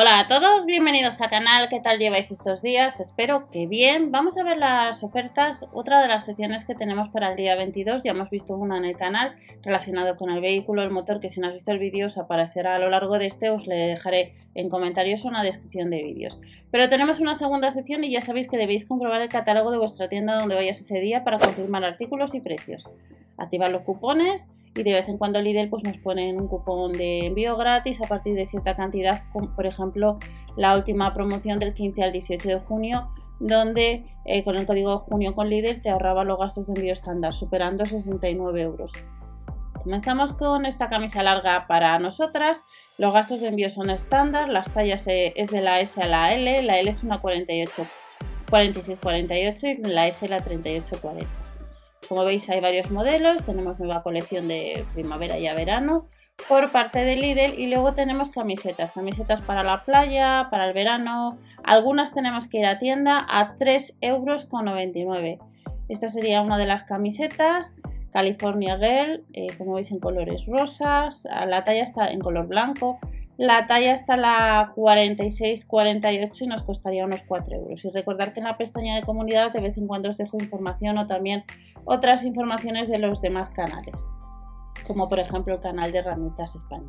Hola a todos, bienvenidos al canal, ¿qué tal lleváis estos días? Espero que bien. Vamos a ver las ofertas, otra de las secciones que tenemos para el día 22, ya hemos visto una en el canal relacionado con el vehículo, el motor, que si no has visto el vídeo os aparecerá a lo largo de este, os le dejaré en comentarios una descripción de vídeos. Pero tenemos una segunda sección y ya sabéis que debéis comprobar el catálogo de vuestra tienda donde vayas ese día para confirmar artículos y precios. Activar los cupones y de vez en cuando Lidl pues, nos ponen un cupón de envío gratis a partir de cierta cantidad, por ejemplo la última promoción del 15 al 18 de junio donde eh, con el código junio con Lidl te ahorraba los gastos de envío estándar superando 69 euros. Comenzamos con esta camisa larga para nosotras. Los gastos de envío son estándar, las tallas eh, es de la S a la L, la L es una 48, 46, 48 y la S la 38, 40. Como veis hay varios modelos, tenemos nueva colección de primavera y verano por parte de Lidl. Y luego tenemos camisetas, camisetas para la playa, para el verano, algunas tenemos que ir a tienda a 3,99 euros. Esta sería una de las camisetas, California Girl, eh, como veis en colores rosas, la talla está en color blanco, la talla está la 46-48 y nos costaría unos 4 euros. Y recordar que en la pestaña de comunidad de vez en cuando os dejo información o también otras informaciones de los demás canales como por ejemplo el canal de Herramientas España.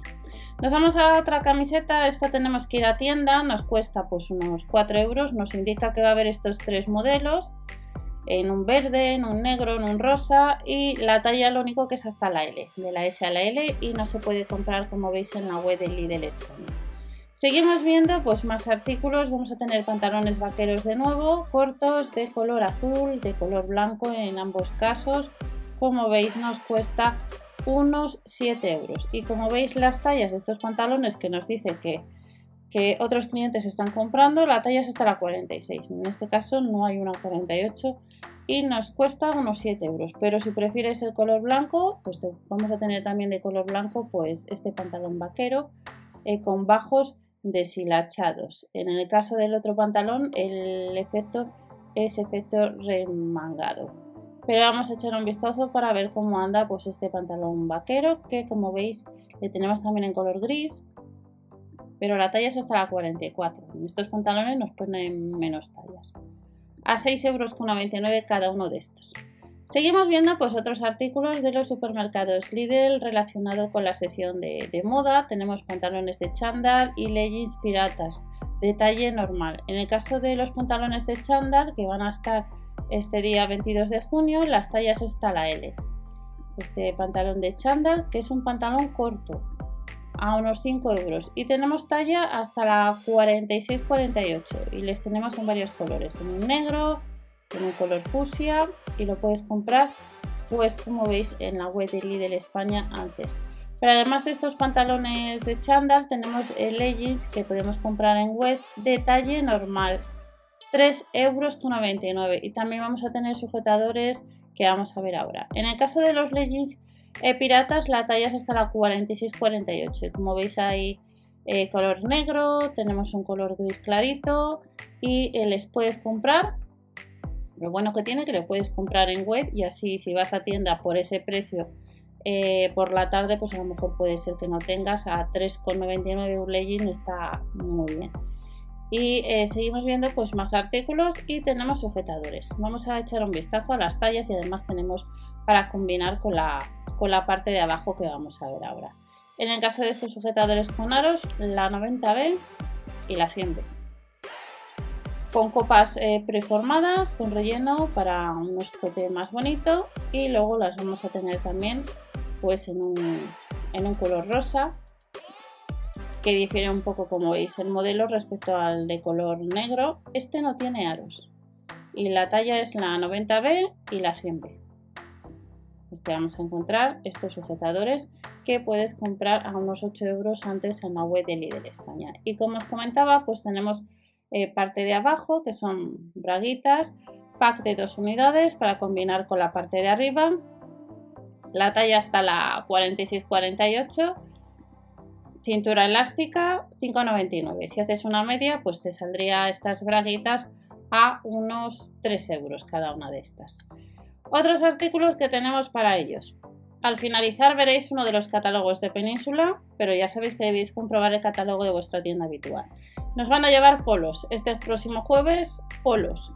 Nos vamos a otra camiseta, esta tenemos que ir a tienda, nos cuesta pues unos 4 euros, nos indica que va a haber estos tres modelos, en un verde, en un negro, en un rosa y la talla lo único que es hasta la L, de la S a la L y no se puede comprar como veis en la web de Lidl España. Seguimos viendo pues más artículos, vamos a tener pantalones vaqueros de nuevo, cortos de color azul, de color blanco en ambos casos. Como veis nos cuesta unos 7 euros. Y como veis las tallas de estos pantalones que nos dice que que otros clientes están comprando, la talla es hasta la 46. En este caso no hay una 48 y nos cuesta unos 7 euros. Pero si prefieres el color blanco, pues vamos a tener también de color blanco pues este pantalón vaquero eh, con bajos deshilachados. En el caso del otro pantalón el efecto es efecto remangado. Pero vamos a echar un vistazo para ver cómo anda pues este pantalón vaquero que como veis le tenemos también en color gris pero la talla es hasta la 44. En estos pantalones nos ponen menos tallas. A 6,99 euros cada uno de estos. Seguimos viendo pues otros artículos de los supermercados Lidl relacionado con la sección de, moda. Tenemos pantalones de chándal y leggings piratas de talle normal. En el caso de los pantalones de chándal que van a estar este día 22 de junio, las tallas está la L. Este pantalón de chándal que es un pantalón corto a unos 5 euros. Y tenemos talla hasta la 46-48 y les tenemos en varios colores, en un negro, en un color fusia y lo puedes comprar pues como veis en la web de Lidl España antes. Pero además de estos pantalones de chándal tenemos el leggings que podemos comprar en web de talle normal. 3 euros y también vamos a tener sujetadores que vamos a ver ahora. En el caso de los leggings eh, piratas la talla es hasta la 46-48 y como veis hay eh, color negro, tenemos un color gris clarito y eh, les puedes comprar. Lo bueno que tiene que lo puedes comprar en web y así si vas a tienda por ese precio por la tarde pues a lo mejor puede ser que no tengas a 3,99 un legging está muy bien. Y seguimos viendo pues más artículos y tenemos sujetadores. Vamos a echar un vistazo a las tallas y además tenemos para combinar con la, con la parte de abajo que vamos a ver ahora. En el caso de estos sujetadores con aros, la 90B y la 100B. Con copas eh, preformadas, con relleno para un escote más bonito y luego las vamos a tener también pues en un, en un color rosa que difiere un poco como veis el modelo respecto al de color negro. Este no tiene aros y la talla es la 90B y la 100B que vamos a encontrar estos sujetadores que puedes comprar a unos 8 euros antes en la web de Lidl España. Y como os comentaba, pues tenemos eh, parte de abajo que son braguitas, pack de dos unidades para combinar con la parte de arriba. La talla hasta la 46-48, cintura elástica 5,99. Si haces una media, pues te saldría estas braguitas a unos 3 euros cada una de estas. Otros artículos que tenemos para ellos. Al finalizar veréis uno de los catálogos de Península, pero ya sabéis que debéis comprobar el catálogo de vuestra tienda habitual. Nos van a llevar polos. Este próximo jueves, polos.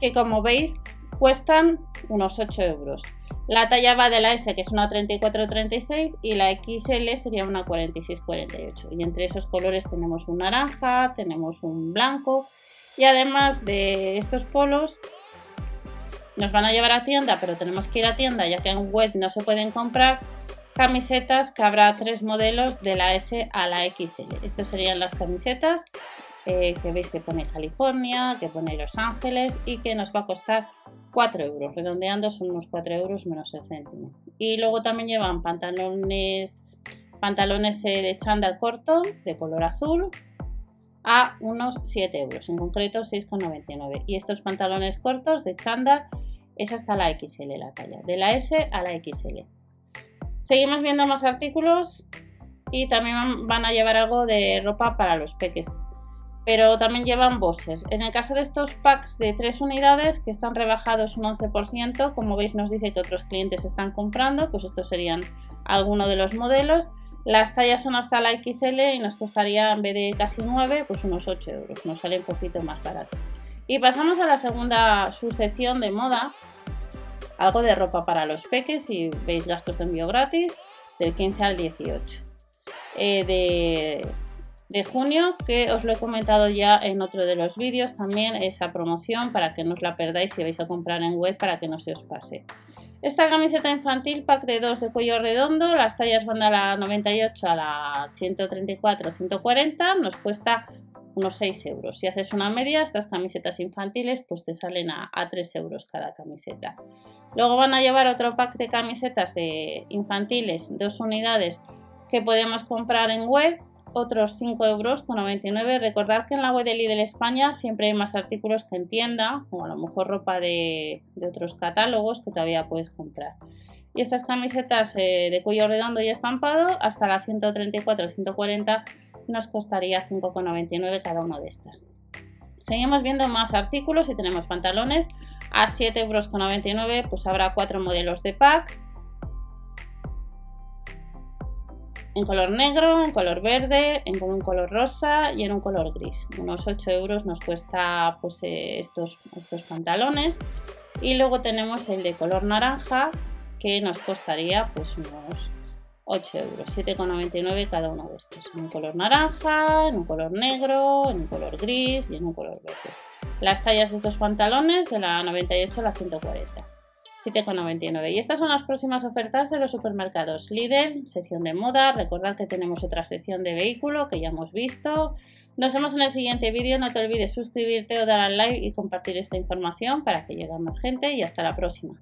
Que como veis, cuestan unos 8 euros. La talla va de la S, que es una 34-36, y la XL sería una 46-48. Y entre esos colores tenemos un naranja, tenemos un blanco. Y además de estos polos, nos van a llevar a tienda, pero tenemos que ir a tienda, ya que en web no se pueden comprar camisetas, que habrá tres modelos de la S a la XL. Estas serían las camisetas eh, que veis que pone California, que pone Los Ángeles y que nos va a costar 4 euros, redondeando son unos 4 euros menos el céntimo. Y luego también llevan pantalones, pantalones eh, de chándal corto de color azul a unos 7 euros, en concreto 6,99. Y estos pantalones cortos de chándal es hasta la XL la talla, de la S a la XL. Seguimos viendo más artículos y también van a llevar algo de ropa para los peques pero también llevan bosses. En el caso de estos packs de 3 unidades que están rebajados un 11%, como veis nos dice que otros clientes están comprando, pues estos serían algunos de los modelos. Las tallas son hasta la XL y nos costaría en vez de casi 9, pues unos 8 euros, nos sale un poquito más barato. Y pasamos a la segunda subsección de moda, algo de ropa para los peques y veis gastos de envío gratis del 15 al 18. Eh, de de junio que os lo he comentado ya en otro de los vídeos también esa promoción para que no os la perdáis si vais a comprar en web para que no se os pase. Esta camiseta infantil pack de 2 de cuello redondo, las tallas van de la 98 a la 134, 140, nos cuesta unos 6 euros. Si haces una media, estas camisetas infantiles pues te salen a, a 3 euros cada camiseta. Luego van a llevar otro pack de camisetas de infantiles, dos unidades que podemos comprar en web otros 5 euros con 99. Recordad que en la web de Lidl España siempre hay más artículos que en tienda, o a lo mejor ropa de, otros catálogos que todavía puedes comprar. Y estas camisetas eh, de cuello redondo y estampado, hasta la 134 140 nos costaría 5,99 cada una de estas. Seguimos viendo más artículos y tenemos pantalones a 7,99 euros, pues habrá cuatro modelos de pack en color negro, en color verde, en un color rosa y en un color gris. Unos 8 euros nos cuesta pues, eh, estos, estos pantalones. Y luego tenemos el de color naranja que nos costaría pues unos 8 euros, 7,99 cada uno de estos. En un color naranja, en un color negro, en un color gris y en un color verde. Las tallas de estos pantalones de la 98 a la 140. 7,99. Y estas son las próximas ofertas de los supermercados Lidl, sección de moda. Recordad que tenemos otra sección de vehículo que ya hemos visto. Nos vemos en el siguiente vídeo. No te olvides suscribirte o dar al like y compartir esta información para que llegue más gente. Y hasta la próxima.